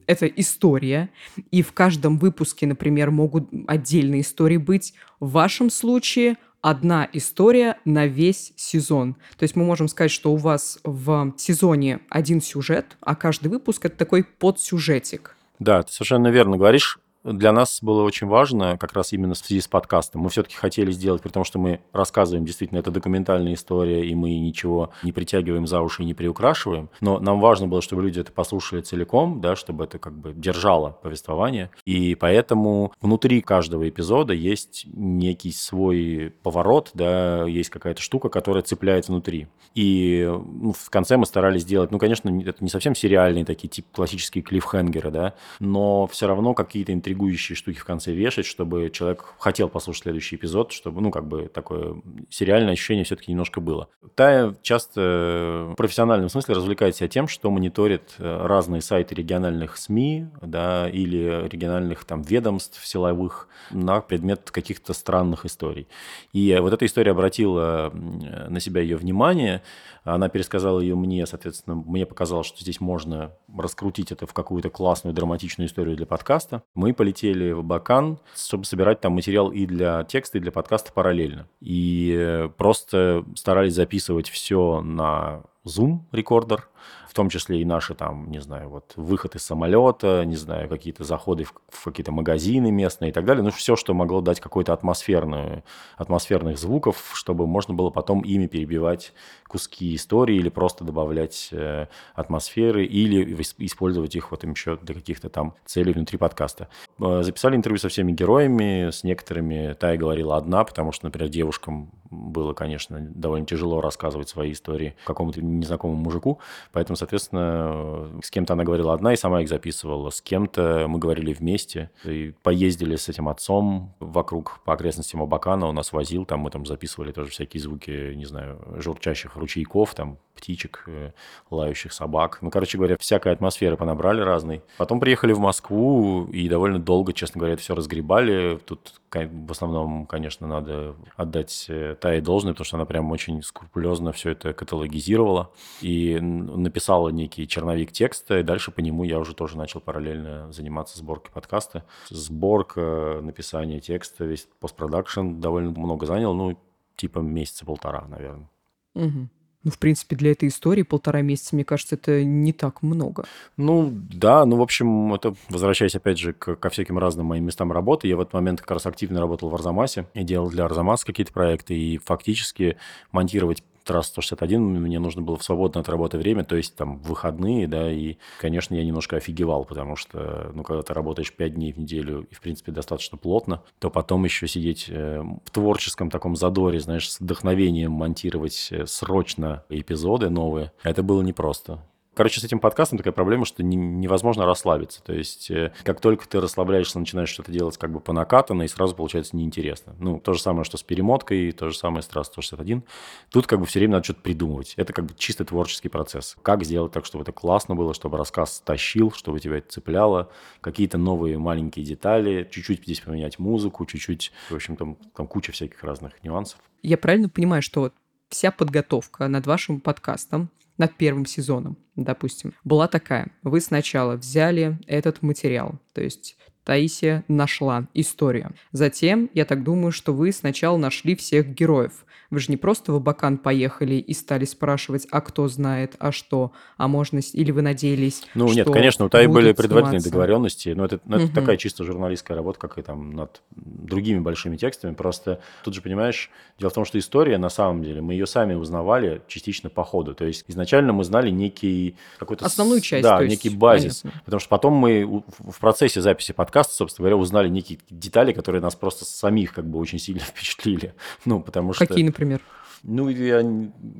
это история, и в каждом выпуске, например, могут отдельные истории быть. В вашем случае одна история на весь сезон. То есть мы можем сказать, что у вас в сезоне один сюжет, а каждый выпуск это такой подсюжетик. Да, ты совершенно верно говоришь для нас было очень важно, как раз именно в связи с подкастом. Мы все-таки хотели сделать, при том, что мы рассказываем, действительно, это документальная история, и мы ничего не притягиваем за уши и не приукрашиваем. Но нам важно было, чтобы люди это послушали целиком, да, чтобы это как бы держало повествование. И поэтому внутри каждого эпизода есть некий свой поворот, да, есть какая-то штука, которая цепляет внутри. И ну, в конце мы старались сделать, ну, конечно, это не совсем сериальные такие, типа классические клиффхенгеры, да, но все равно какие-то интригующие штуки в конце вешать, чтобы человек хотел послушать следующий эпизод, чтобы, ну, как бы такое сериальное ощущение все-таки немножко было. Тая часто в профессиональном смысле развлекает себя тем, что мониторит э, разные сайты региональных СМИ, да, или региональных там ведомств силовых на предмет каких-то странных историй. И вот эта история обратила на себя ее внимание, она пересказала ее мне, соответственно, мне показалось, что здесь можно раскрутить это в какую-то классную драматичную историю для подкаста. Мы полетели в Бакан, чтобы собирать там материал и для текста, и для подкаста параллельно. И просто старались записывать все на Zoom рекордер, в том числе и наши там, не знаю, вот выход из самолета, не знаю, какие-то заходы в, в какие-то магазины местные и так далее. Ну, все, что могло дать какой-то атмосферную, атмосферных звуков, чтобы можно было потом ими перебивать куски истории или просто добавлять э, атмосферы или использовать их вот еще для каких-то там целей внутри подкаста. Э, записали интервью со всеми героями, с некоторыми Тая говорила одна, потому что, например, девушкам было, конечно, довольно тяжело рассказывать свои истории какому-то незнакомому мужику, поэтому соответственно, с кем-то она говорила одна и сама их записывала, с кем-то мы говорили вместе, и поездили с этим отцом вокруг по окрестностям Абакана, он нас возил, там мы там записывали тоже всякие звуки, не знаю, журчащих ручейков, там птичек, э, лающих собак. Ну, короче говоря, всякой атмосферы понабрали разной. Потом приехали в Москву и довольно долго, честно говоря, это все разгребали. Тут в основном, конечно, надо отдать э, Тае должное, потому что она прям очень скрупулезно все это каталогизировала и написала некий черновик текста, и дальше по нему я уже тоже начал параллельно заниматься сборкой подкаста. Сборка, написание текста, весь постпродакшн довольно много занял, ну, типа месяца полтора, наверное. Угу. Ну, в принципе, для этой истории полтора месяца, мне кажется, это не так много. Ну, да, ну, в общем, это, возвращаясь, опять же, к, ко всяким разным моим местам работы, я в этот момент как раз активно работал в Арзамасе и делал для Арзамаса какие-то проекты, и фактически монтировать трасс 161 мне нужно было в свободное от работы время, то есть там выходные, да, и, конечно, я немножко офигевал, потому что, ну, когда ты работаешь 5 дней в неделю и, в принципе, достаточно плотно, то потом еще сидеть э, в творческом таком задоре, знаешь, с вдохновением монтировать э, срочно эпизоды новые, это было непросто. Короче, с этим подкастом такая проблема, что не, невозможно расслабиться. То есть, э, как только ты расслабляешься, начинаешь что-то делать как бы по накатанной, и сразу получается неинтересно. Ну, то же самое, что с перемоткой, то же самое с трасс 161. Тут как бы все время надо что-то придумывать. Это как бы чисто творческий процесс. Как сделать так, чтобы это классно было, чтобы рассказ тащил, чтобы тебя это цепляло, какие-то новые маленькие детали, чуть-чуть здесь поменять музыку, чуть-чуть, в общем, там, там куча всяких разных нюансов. Я правильно понимаю, что вся подготовка над вашим подкастом над первым сезоном, допустим, была такая. Вы сначала взяли этот материал, то есть Таисия нашла историю. Затем, я так думаю, что вы сначала нашли всех героев. Вы же не просто в Абакан поехали и стали спрашивать, а кто знает, а что, а можно... Или вы надеялись, Ну, что нет, конечно, у Таи были предварительные сниматься? договоренности, но это, ну, это Мгм. такая чисто журналистская работа, как и там над другими большими текстами. Просто тут же, понимаешь, дело в том, что история, на самом деле, мы ее сами узнавали частично по ходу. То есть изначально мы знали некий какой-то... Основную часть, Да, есть, некий базис. понятно. Потому что потом мы в процессе записи подкаста, собственно говоря, узнали некие детали, которые нас просто самих как бы очень сильно впечатлили. Ну, потому что... Какие, например? Ну, я,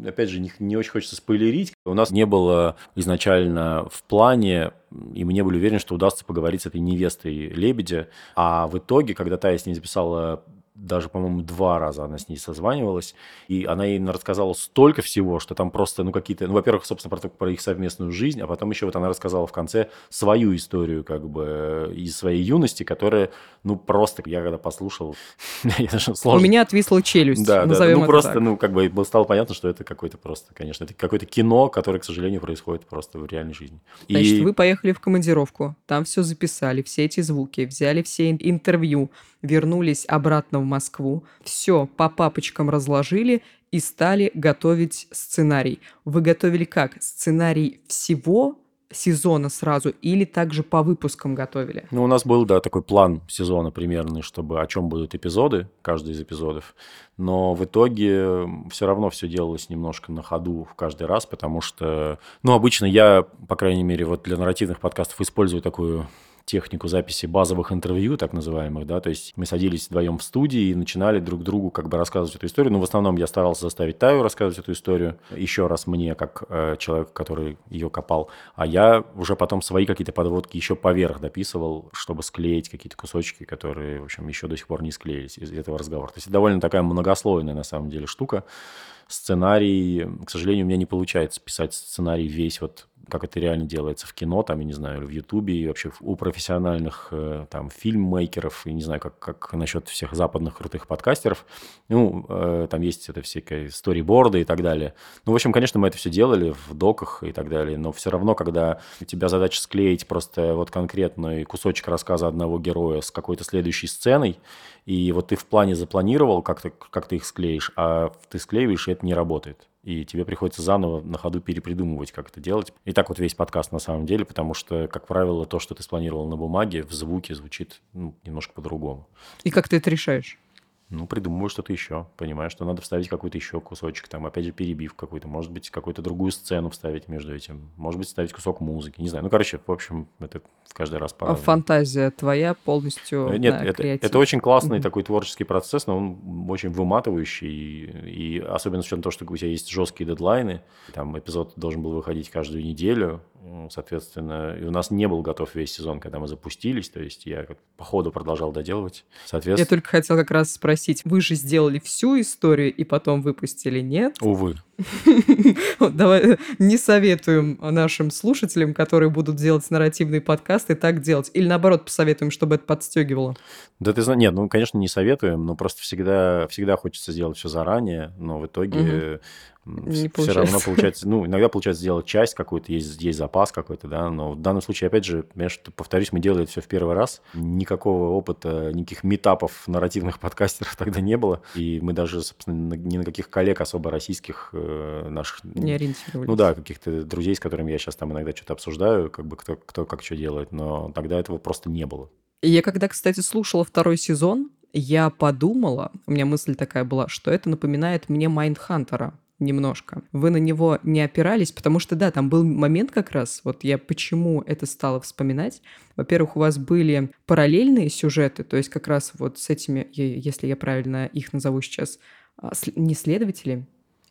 опять же, не, не очень хочется спойлерить. У нас не было изначально в плане, и мы не были уверены, что удастся поговорить с этой невестой Лебедя. А в итоге, когда Тая с ней записала даже, по-моему, два раза она с ней созванивалась, и она ей рассказала столько всего, что там просто, ну, какие-то, ну, во-первых, собственно, про, про их совместную жизнь, а потом еще вот она рассказала в конце свою историю, как бы, из своей юности, которая, ну, просто, я когда послушал, я даже У сложно меня отвисла челюсть, да, да, назовем ну это просто, так. ну как бы стало понятно, что это какое-то просто, конечно, это какое-то кино, которое, к сожалению, происходит просто в реальной жизни. И Значит, вы поехали в командировку, там все записали, все эти звуки, взяли все ин- интервью, вернулись обратно в Москву, все по папочкам разложили и стали готовить сценарий. Вы готовили как? Сценарий всего сезона сразу или также по выпускам готовили? Ну, у нас был, да, такой план сезона примерный, чтобы о чем будут эпизоды, каждый из эпизодов. Но в итоге все равно все делалось немножко на ходу в каждый раз, потому что, ну, обычно я, по крайней мере, вот для нарративных подкастов использую такую технику записи базовых интервью, так называемых, да, то есть мы садились вдвоем в студии и начинали друг другу как бы рассказывать эту историю, но в основном я старался заставить Таю рассказывать эту историю, еще раз мне, как э, человек, который ее копал, а я уже потом свои какие-то подводки еще поверх дописывал, чтобы склеить какие-то кусочки, которые, в общем, еще до сих пор не склеились из этого разговора. То есть это довольно такая многослойная на самом деле штука. Сценарий, к сожалению, у меня не получается писать сценарий весь вот как это реально делается в кино, там, я не знаю, или в Ютубе, и вообще у профессиональных э, там фильммейкеров, и не знаю, как, как насчет всех западных крутых подкастеров. Ну, э, там есть это всякие сториборды и так далее. Ну, в общем, конечно, мы это все делали в доках и так далее, но все равно, когда у тебя задача склеить просто вот конкретный кусочек рассказа одного героя с какой-то следующей сценой, и вот ты в плане запланировал, как ты, как ты их склеишь, а ты склеиваешь, и это не работает. И тебе приходится заново на ходу перепридумывать, как это делать. И так вот весь подкаст на самом деле, потому что, как правило, то, что ты спланировал на бумаге, в звуке звучит ну, немножко по-другому. И как ты это решаешь? Ну, придумываю что-то еще. Понимаю, что надо вставить какой-то еще кусочек. Там, опять же, перебив какой-то. Может быть, какую-то другую сцену вставить между этим. Может быть, вставить кусок музыки. Не знаю. Ну, короче, в общем, это каждый раз А по-разному. Фантазия твоя полностью Э, Нет, на это, креатив. это очень классный Мгм. такой творческий процесс, но он очень выматывающий. И, и особенно с учетом того, что у тебя есть жесткие дедлайны. Там эпизод должен был выходить каждую неделю. Соответственно, и у нас не был готов весь сезон, когда мы запустились. То есть я по ходу продолжал доделывать. Я Соответственно, только хотел как раз спросить, вы же сделали всю историю и потом выпустили, нет? увы. Давай не советуем нашим слушателям, которые будут делать нарративные подкасты, так делать. Или наоборот, посоветуем, чтобы это подстегивало. Да ты знаешь, нет, ну, конечно, не советуем, но просто всегда, всегда хочется сделать все заранее, но в итоге Не все равно получается. получается, ну, иногда получается сделать часть какую-то, есть, есть запас какой-то, да, но в данном случае, опять же, понимаешь, повторюсь, мы делали это все в первый раз, никакого опыта, никаких метапов нарративных подкастеров тогда не было, и мы даже, собственно, ни на каких коллег особо российских э, наших... Не ориентировались. Ну да, каких-то друзей, с которыми я сейчас там иногда что-то обсуждаю, как бы кто, кто как что делает, но тогда этого просто не было. Я когда, кстати, слушала второй сезон, я подумала, у меня мысль такая была, что это напоминает мне Майндхантера немножко. Вы на него не опирались, потому что, да, там был момент как раз, вот я почему это стала вспоминать. Во-первых, у вас были параллельные сюжеты, то есть как раз вот с этими, если я правильно их назову сейчас, а, не следователи,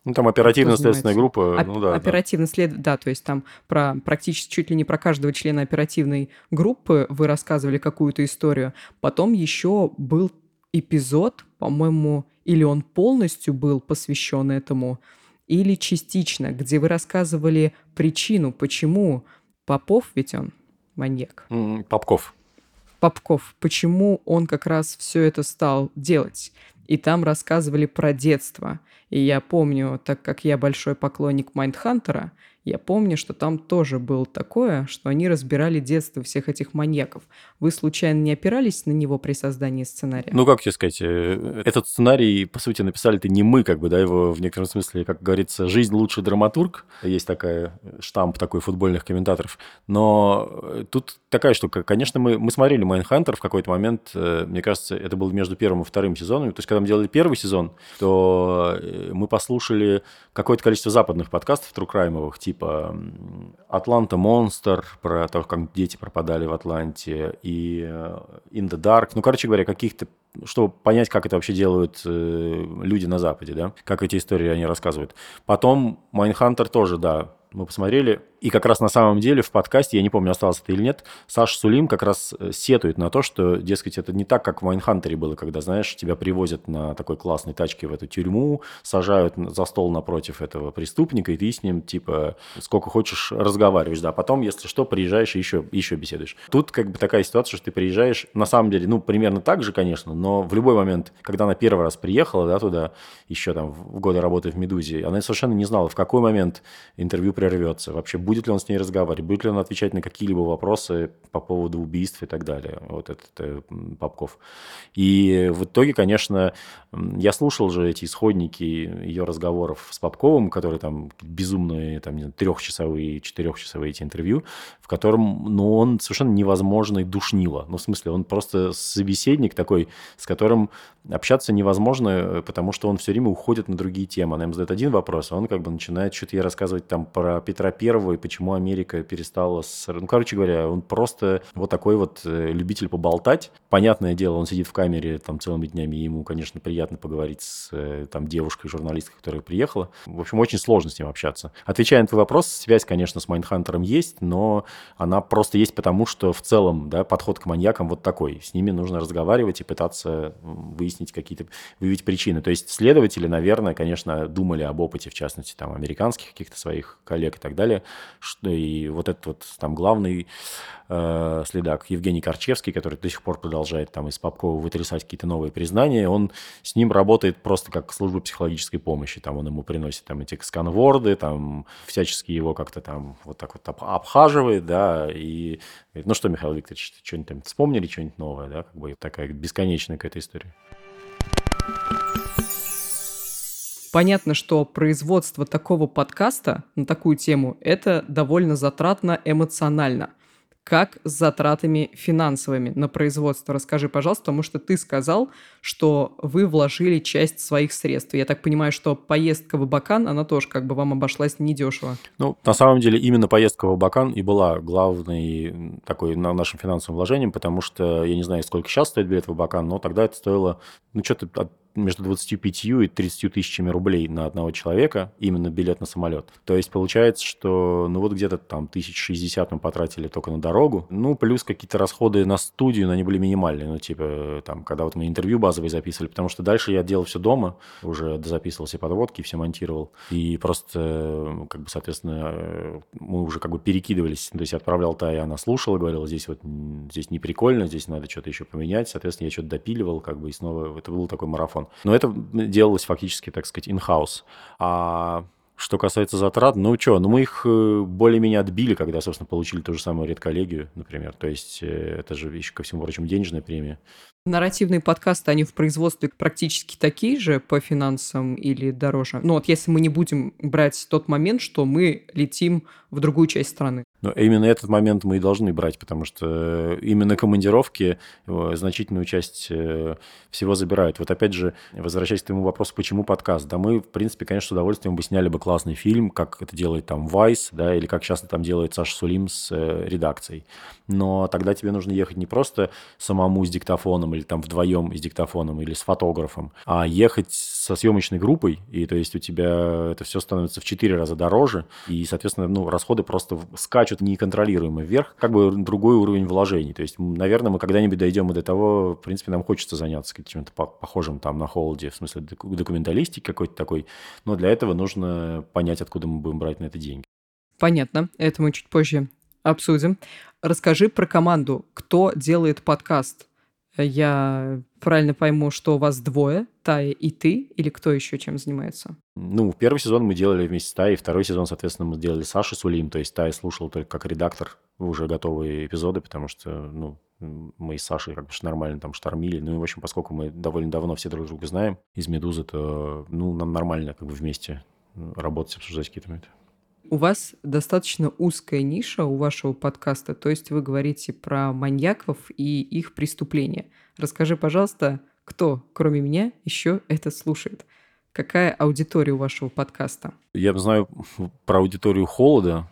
Ну, там оперативно-следственная группа, Оп- ну да, да. оперативно след... да, то есть там про практически чуть ли не про каждого члена оперативной группы вы рассказывали какую-то историю. Потом еще был эпизод, по-моему, или он полностью был посвящен этому, или частично, где вы рассказывали причину, почему Попов, ведь он маньяк, Попков. Попков, почему он как раз все это стал делать. И там рассказывали про детство. И я помню, так как я большой поклонник Mindhunter а, я помню, что там тоже было такое, что они разбирали детство всех этих маньяков. Вы случайно не опирались на него при создании сценария? Ну, как тебе сказать, э, этот сценарий, по сути, написали-то не мы, как бы, да, его в некотором смысле, как говорится, «Жизнь лучше драматург». Есть такая э, штамп такой футбольных комментаторов. Но э, тут такая штука. Конечно, мы, мы смотрели «Mindhunter» в какой-то момент, мне кажется, это было между первым и вторым сезонами. То есть, когда мы делали первый сезон, то мы послушали какое-то количество западных подкастов true crime овых, типа «Atlanta Monster», про то, как дети пропадали в Атланте, и э, «In the Dark». Ну, короче говоря, каких-то чтобы понять, как это вообще делают э, люди на Западе, да, как эти истории они рассказывают. Потом Mindhunter тоже, да, мы посмотрели, и как раз на самом деле в подкасте, я не помню, осталось это или нет, Саша Сулим как раз э, сетует на то, что, дескать, это не так, как в Mindhunter е было, когда, знаешь, тебя привозят на такой классной тачке в эту тюрьму, сажают за стол напротив этого преступника, и ты с ним, типа, сколько хочешь разговариваешь, да, потом, если что, приезжаешь и еще, еще беседуешь. Тут как бы такая ситуация, что ты приезжаешь, на самом деле, ну, примерно так же, конечно, но в любой момент, когда она первый раз приехала, да, туда, еще там в годы работы в «Медузе», она совершенно не знала, в какой момент интервью прервется, вообще будет ли он с ней разговаривать, будет ли он отвечать на какие-либо вопросы по поводу убийств и так далее. Вот этот э, Попков. И в итоге, конечно, я слушал же эти исходники ее разговоров с Попковым, которые там безумные, там, не знаю, трехчасовые, четырехчасовые эти интервью, котором, ну, он совершенно невозможный душнило. Ну, в смысле, он просто собеседник такой, с которым общаться невозможно, э, потому что он все время уходит на другие темы. Она ему задает один вопрос, а он как бы начинает что-то ей рассказывать там про Петра Первого и почему Америка перестала с... Ну, короче говоря, он просто вот такой вот э, любитель поболтать. Понятное дело, он сидит в камере там целыми днями, и ему, конечно, приятно поговорить с э, там девушкой, журналисткой, которая приехала. В общем, очень сложно с ним общаться. Отвечая на твой вопрос, связь, конечно, с Майнхантером есть, но она просто есть потому, что в целом, да, подход к маньякам вот такой. С ними нужно разговаривать и пытаться выяснить какие-то, выявить причины. То есть следователи, наверное, конечно, думали об опыте, в частности, там, американских каких-то своих коллег и так далее. И вот этот вот там главный э, следак Евгений Корчевский, который до сих пор продолжает там из Попкова вытрясать какие-то новые признания, он с ним работает просто как служба психологической помощи. Там он ему приносит там эти сканворды, там всячески его как-то там вот так вот об- обхаживает, да, и говорит, ну что, Михаил Викторович, что-нибудь там вспомнили, что-нибудь новое, да, как бы такая бесконечная какая-то история. Понятно, что производство такого подкаста на такую тему – это довольно затратно эмоционально. Как с затратами финансовыми на производство? Расскажи, пожалуйста, потому что ты сказал, что вы вложили часть своих средств. Я так понимаю, что поездка в Абакан, она тоже как бы вам обошлась недешево. Ну, на самом деле, именно поездка в Абакан и была главной такой на нашим финансовым вложением, потому что я не знаю, сколько сейчас стоит билет в Абакан, но тогда это стоило, ну, что-то от между 25 и 30 тысячами рублей на одного человека, именно билет на самолет. То есть получается, что ну вот где-то там 1060 мы потратили только на дорогу, ну плюс какие-то расходы на студию, но они были минимальные, ну типа там, когда вот мы интервью базовые записывали, потому что дальше я делал все дома, уже записывал все подводки, все монтировал, и просто, как бы, соответственно, мы уже как бы перекидывались, то есть отправлял та, и она слушала, говорила, здесь вот здесь не прикольно, здесь надо что-то еще поменять, соответственно, я что-то допиливал, как бы, и снова это был такой марафон. Но это делалось фактически, так сказать, in-house. А что касается затрат, ну что, ну мы их э, более-менее отбили, когда, собственно, получили ту же самую редколлегию, например. То есть э, это же, еще ко всему прочему, денежная премия. Нарративные подкасты, они в производстве практически такие же по финансам или дороже? Ну вот если мы не будем брать тот момент, что мы летим в другую часть страны. Но именно этот момент мы и должны брать, потому что именно командировки э, значительную часть э, всего забирают. Вот опять же, возвращаясь к твоему вопросу, почему подкаст? Да мы, в принципе, конечно, с удовольствием бы сняли бы классный фильм, как это делает там Vice, да, или как часто там делает Саша Сулим с э, редакцией. Но тогда тебе нужно ехать не просто самому с диктофоном или там вдвоем с диктофоном или с фотографом, а ехать со съемочной группой, и то есть у тебя это все становится в четыре раза дороже, и, соответственно, ну, расходы просто скачут неконтролируемо вверх, как бы другой уровень вложений. То есть, наверное, мы когда-нибудь дойдем до того, в принципе, нам хочется заняться чем-то похожим там на холоде, в смысле документалистики какой-то такой, но для этого нужно понять, откуда мы будем брать на это деньги. Понятно, это мы чуть позже обсудим. Расскажи про команду. Кто делает подкаст? Я правильно пойму, что у вас двое, Тая и ты, или кто еще чем занимается? Ну, первый сезон мы делали вместе с Таей, второй сезон, соответственно, мы сделали Саша Сулим, то есть Тая слушал только как редактор уже готовые эпизоды, потому что, ну, мы с Сашей как бы нормально там штормили. Ну и, в общем, поскольку мы довольно давно все друг друга знаем из «Медузы», то, ну, нам нормально как бы вместе работать, обсуждать какие-то моменты. У вас достаточно узкая ниша у вашего подкаста, то есть вы говорите про маньяков и их преступления. Расскажи, пожалуйста, кто, кроме меня, еще это слушает? Какая аудитория у вашего подкаста? Я знаю про аудиторию холода,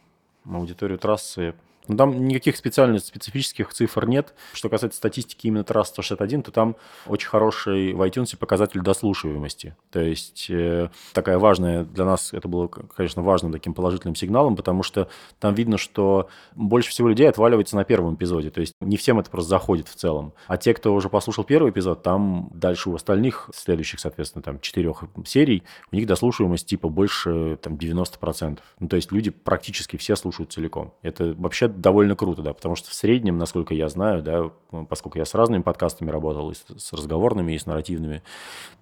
аудиторию трассы но ну, там никаких специальных специфических цифр нет. Что касается статистики именно трасс 161, то там очень хороший в iTunes показатель дослушиваемости. То есть э, такая важная для нас, это было, конечно, важным таким положительным сигналом, потому что там видно, что больше всего людей отваливается на первом эпизоде. То есть не всем это просто заходит в целом. А те, кто уже послушал первый эпизод, там дальше у остальных, следующих, соответственно, там четырех серий, у них дослушиваемость типа больше там 90%. Ну, то есть люди практически все слушают целиком. Это вообще довольно круто, да, потому что в среднем, насколько я знаю, да, поскольку я с разными подкастами работал, и с разговорными, и с нарративными,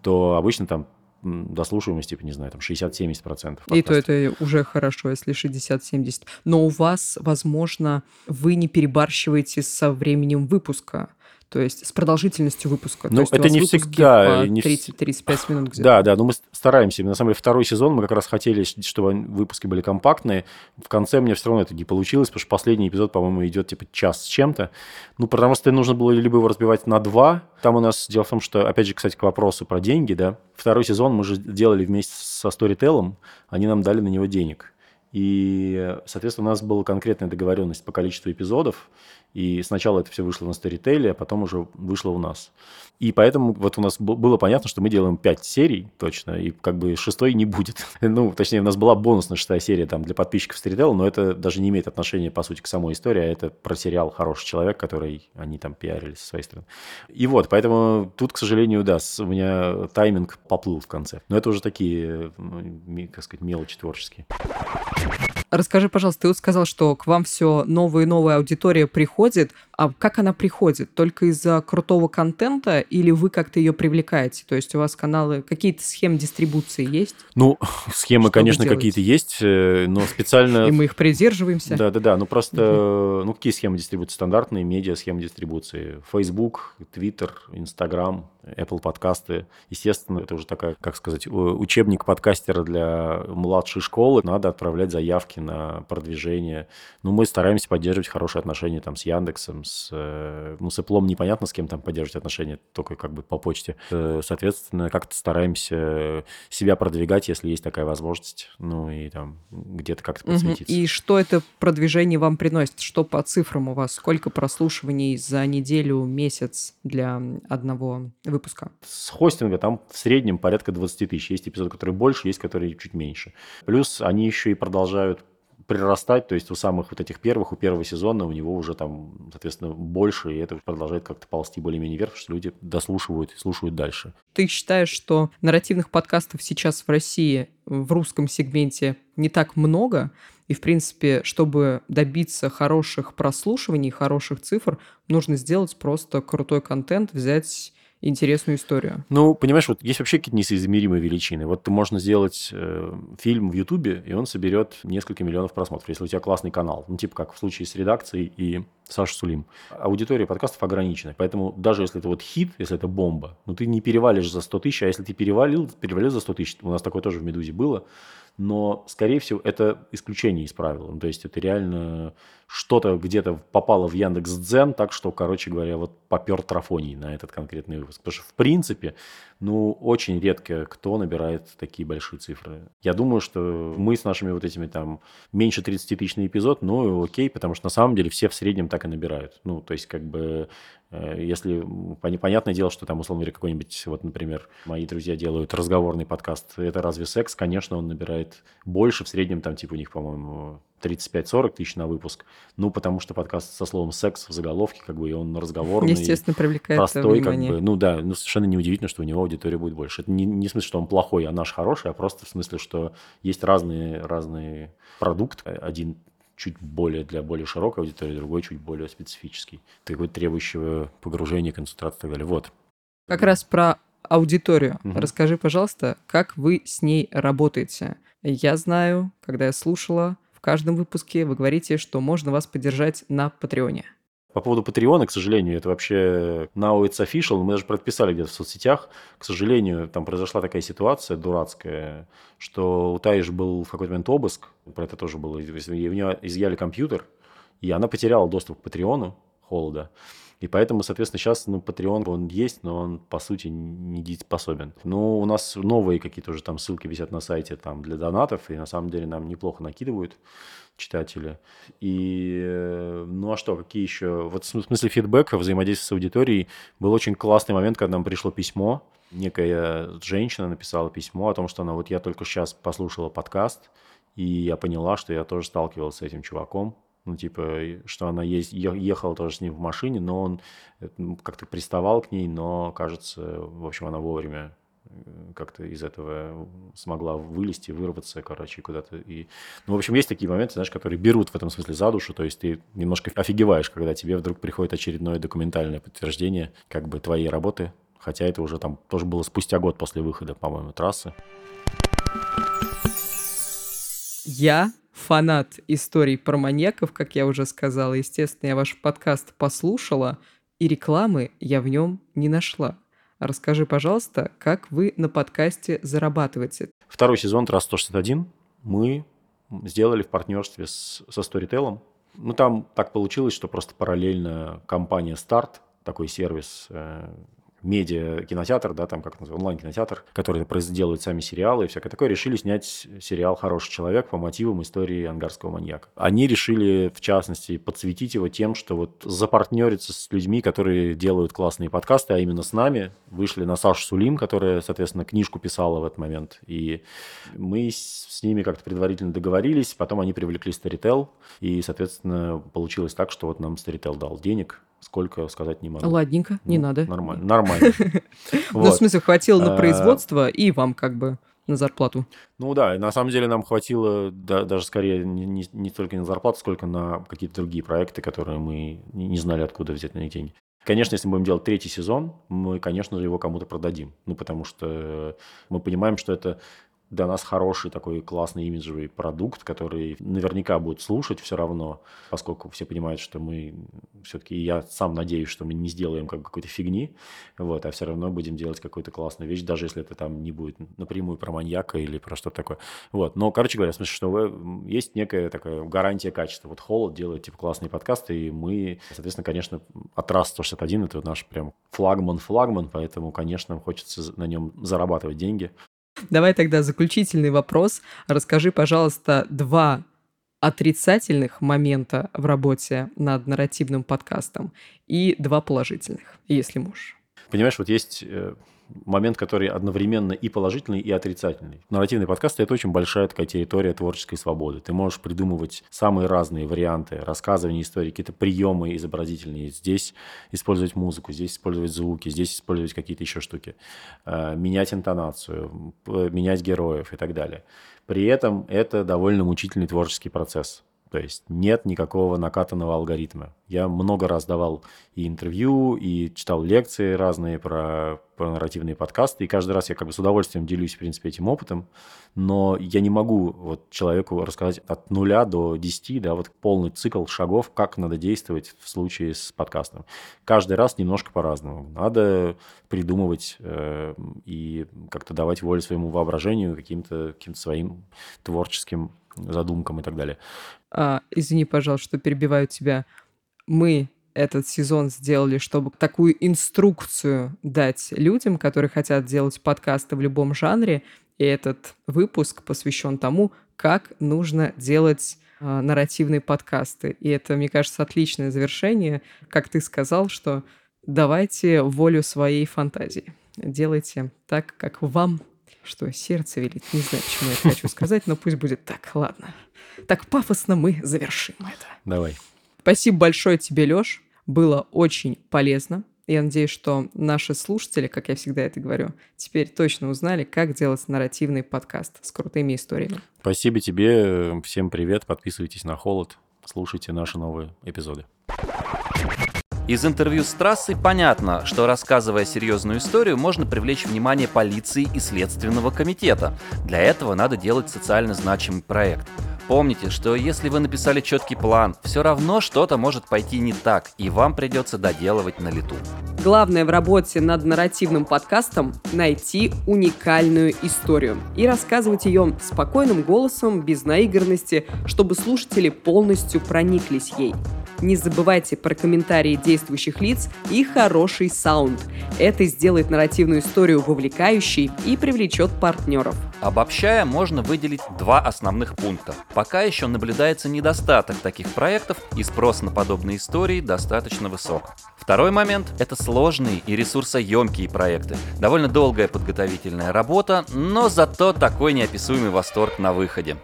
то обычно там дослушиваемость, типа, не знаю, там 60-70%. И то это уже хорошо, если 60-70. Но у вас, возможно, вы не перебарщиваете со временем выпуска то есть с продолжительностью выпуска. Ну, это не всегда. 30-35 минут где-то. Да, да, но мы стараемся. На самом деле, второй сезон мы как раз хотели, чтобы выпуски были компактные. В конце мне все равно это не получилось, потому что последний эпизод, по-моему, идет типа час с чем-то. Ну, потому что нужно было либо его разбивать на два. Там у нас дело в том, что, опять же, кстати, к вопросу про деньги, да, второй сезон мы же делали вместе со Storytel, они нам дали на него денег. И, соответственно, у нас была конкретная договоренность по количеству эпизодов, и сначала это все вышло на Storytel, а потом уже вышло у нас. И поэтому вот у нас было понятно, что мы делаем 5 серий точно, и как бы шестой не будет. ну, точнее, у нас была бонусная шестая серия там для подписчиков Storytel, но это даже не имеет отношения, по сути, к самой истории, а это про сериал «Хороший человек», который они там пиарили со своей стороны. И вот, поэтому тут, к сожалению, да, у меня тайминг поплыл в конце. Но это уже такие, как сказать, мелочи творческие. Расскажи, пожалуйста, ты вот сказал, что к вам все новая и новая аудитория приходит. А как она приходит? Только из-за крутого контента или вы как-то ее привлекаете? То есть у вас каналы, какие-то схемы дистрибуции есть? Ну, схемы, конечно, какие-то есть, э, но специально... И мы их придерживаемся? Да-да-да, ну просто, ну какие схемы дистрибуции? Стандартные медиа схемы дистрибуции. Facebook, Twitter, Instagram, Apple подкасты. Естественно, это уже такая, как сказать, учебник подкастера для младшей школы. Надо отправлять заявки на продвижение. Ну, мы стараемся поддерживать хорошие отношения там с Яндексом, с, э, ну, с Apple непонятно, с кем там поддерживать отношения, только как бы по почте. Э, соответственно, как-то стараемся себя продвигать, если есть такая возможность, ну, и там где-то как-то подсветиться. И что это продвижение вам приносит? Что по цифрам у вас? Сколько прослушиваний за неделю, месяц для одного выпуска? С хостинга там в среднем порядка 20 тысяч. Есть эпизоды, которые больше, есть которые чуть меньше. Плюс они еще и продолжают прирастать, то есть у самых вот этих первых, у первого сезона у него уже там, соответственно, больше, и это продолжает как-то ползти более-менее вверх, что люди дослушивают и слушают дальше. Ты считаешь, что нарративных подкастов сейчас в России в русском сегменте не так много, и, в принципе, чтобы добиться хороших прослушиваний, хороших цифр, нужно сделать просто крутой контент, взять интересную историю. Ну, понимаешь, вот есть вообще какие-то несоизмеримые величины. Вот можно сделать э, фильм в Ютубе, и он соберет несколько миллионов просмотров, если у тебя классный канал. Ну, типа как в случае с редакцией и Саша Сулим. Аудитория подкастов ограничена, поэтому даже если это вот хит, если это бомба, ну, ты не перевалишь за 100 тысяч, а если ты перевалил, перевалил за 100 тысяч, у нас такое тоже в «Медузе» было, но, скорее всего, это исключение из правил. Ну, то есть это реально что-то где-то попало в Яндекс Дзен, так что, короче говоря, вот попер трафоний на этот конкретный выпуск. Потому что, в принципе, ну, очень редко кто набирает такие большие цифры. Я думаю, что мы с нашими вот этими там меньше 30 тысяч на эпизод, ну, окей, потому что на самом деле все в среднем так и набирают. Ну, то есть, как бы, если понятное дело, что там, условно говоря, какой-нибудь, вот, например, мои друзья делают разговорный подкаст, это разве секс? Конечно, он набирает больше, в среднем там, типа, у них, по-моему, 35-40 тысяч на выпуск. Ну, потому что подкаст со словом «секс» в заголовке, как бы, и он разговорный. Естественно, привлекает простой, внимание. как бы, ну да, ну совершенно неудивительно, что у него аудитория будет больше. Это не, не в смысле, что он плохой, а наш хороший, а просто в смысле, что есть разные, разные продукты. Один чуть более для более широкой аудитории, другой чуть более специфический, такой требующего погружения, концентрации и так далее. Вот. Как раз про аудиторию. Угу. Расскажи, пожалуйста, как вы с ней работаете? Я знаю, когда я слушала каждом выпуске вы говорите, что можно вас поддержать на Патреоне. По поводу Патреона, к сожалению, это вообще now it's official. Мы даже подписали где-то в соцсетях. К сожалению, там произошла такая ситуация дурацкая, что у Таиш был в какой-то момент обыск, про это тоже было, и у нее изъяли компьютер, и она потеряла доступ к Патреону холода. И поэтому, соответственно, сейчас, ну, Patreon, он есть, но он, по сути, не дееспособен. Ну, у нас новые какие-то уже там ссылки висят на сайте там для донатов, и на самом деле нам неплохо накидывают читатели. И, э, ну а что, какие еще? Вот в смысле фидбэка, взаимодействия с аудиторией, был очень классный момент, когда нам пришло письмо, некая женщина написала письмо о том, что она вот я только сейчас послушала подкаст, и я поняла, что я тоже сталкивался с этим чуваком, ну, типа, что она есть, ехала тоже с ним в машине, но он э, как-то приставал к ней, но, кажется, в общем, она вовремя э, как-то из этого смогла вылезти, вырваться, короче, куда-то. И... Ну, в общем, есть такие моменты, знаешь, которые берут в этом смысле за душу, то есть ты немножко офигеваешь, когда тебе вдруг приходит очередное документальное подтверждение как бы твоей работы, хотя это уже там тоже было спустя год после выхода, по-моему, трассы. Я фанат историй про маньяков, как я уже сказала. Естественно, я ваш подкаст послушала, и рекламы я в нем не нашла. Расскажи, пожалуйста, как вы на подкасте зарабатываете? Второй сезон «Трасс 161» мы сделали в партнерстве с, со Storytel. Ну, там так получилось, что просто параллельно компания «Старт», такой сервис, э, медиа-кинотеатр, да, там как называется, онлайн-кинотеатр, который делают сами сериалы и всякое такое, решили снять сериал «Хороший человек» по мотивам истории ангарского маньяка. Они решили, в частности, подсветить его тем, что вот запартнериться с людьми, которые делают классные подкасты, а именно с нами. Вышли на Сашу Сулим, которая, соответственно, книжку писала в этот момент. И мы с ними как-то предварительно договорились, потом они привлекли Storytel, и, соответственно, получилось так, что вот нам Storytel дал денег, сколько сказать не могу. Ладненько, не ну, надо. Нормально, нормально. Ну, в смысле, хватило на а, производство и вам как бы на зарплату. Ну да, на самом деле нам хватило даже скорее не, не столько на зарплату, сколько на какие-то другие проекты, которые мы не знали, откуда взять на них деньги. Конечно, если мы будем делать третий сезон, мы, конечно же, его кому-то продадим. Ну, потому что мы понимаем, что это для нас хороший такой классный имиджевый продукт, который наверняка будет слушать все равно, поскольку все понимают, что мы все-таки, я сам надеюсь, что мы не сделаем как какой-то фигни, вот, а все равно будем делать какую-то классную вещь, даже если это там не будет напрямую про маньяка или про что-то такое. Вот, но, короче говоря, в смысле, что есть некая такая гарантия качества. Вот Холод делает, типа, классные подкасты, и мы, соответственно, конечно, от раз 161 это наш прям флагман-флагман, поэтому, конечно, хочется на нем зарабатывать деньги. Давай тогда заключительный вопрос. Расскажи, пожалуйста, два отрицательных момента в работе над нарративным подкастом и два положительных, если можешь. Понимаешь, вот есть э, момент, который одновременно и положительный, и отрицательный. Нарративный подкаст – это очень большая такая территория творческой свободы. Ты можешь придумывать самые разные варианты рассказывания истории, какие-то приемы изобразительные. Здесь использовать музыку, здесь использовать звуки, здесь использовать какие-то еще штуки. Э, менять интонацию, менять героев и так далее. При этом это довольно мучительный творческий процесс. То есть нет никакого накатанного алгоритма. Я много раз давал и интервью, и читал лекции разные про, про нарративные подкасты, и каждый раз я как бы с удовольствием делюсь, в принципе, этим опытом, но я не могу вот человеку рассказать от нуля до десяти, да, вот полный цикл шагов, как надо действовать в случае с подкастом. Каждый раз немножко по-разному. Надо придумывать э, и как-то давать волю своему воображению, каким-то каким своим творческим задумкам и так далее. А, извини, пожалуйста, что перебиваю тебя. Мы этот сезон сделали, чтобы такую инструкцию дать людям, которые хотят делать подкасты в любом жанре. И этот выпуск посвящен тому, как нужно делать э, нарративные подкасты. И это, мне кажется, отличное завершение. Как ты сказал, что давайте волю своей фантазии. Делайте так, как вам что сердце велит. Не знаю, почему я это хочу сказать, но пусть будет так. Ладно. Так пафосно мы завершим это. Давай. Спасибо большое тебе, Лёш. Было очень полезно. Я надеюсь, что наши слушатели, как я всегда это говорю, теперь точно узнали, как делать нарративный подкаст с крутыми историями. Спасибо тебе. Всем привет. Подписывайтесь на Холод. Слушайте наши новые эпизоды. Из интервью с трассой понятно, что рассказывая серьезную историю, можно привлечь внимание полиции и Следственного комитета. Для этого надо делать социально значимый проект. Помните, что если вы написали четкий план, все равно что-то может пойти не так, и вам придется доделывать на лету. Главное в работе над нарративным подкастом – найти уникальную историю и рассказывать ее спокойным голосом, без наигранности, чтобы слушатели полностью прониклись ей. Не забывайте про комментарии действующих лиц и хороший саунд. Это сделает нарративную историю вовлекающей и привлечет партнеров. Обобщая, можно выделить два основных пункта. Пока еще наблюдается недостаток таких проектов, и спрос на подобные истории достаточно высок. Второй момент – это сложные и ресурсоемкие проекты. Довольно долгая подготовительная работа, но зато такой неописуемый восторг на выходе.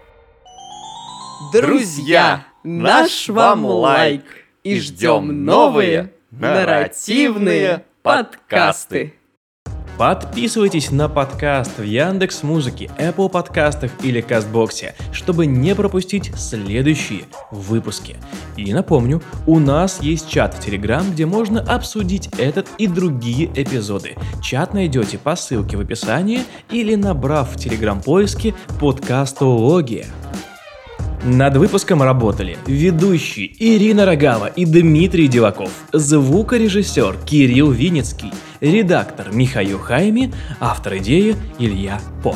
Друзья, наш вам лайк и ждем новые нарративные подкасты. Подписывайтесь на подкаст в Яндекс Музыке, Apple подкастах или Кастбоксе, чтобы не пропустить следующие выпуски. И напомню, у нас есть чат в Телеграм, где можно обсудить этот и другие эпизоды. Чат найдете по ссылке в описании или набрав в Телеграм-поиске подкастология. Над выпуском работали ведущие Ирина Рогава и Дмитрий Диваков, звукорежиссер Кирилл Винницкий, редактор Михаил Хайми, автор идеи Илья По.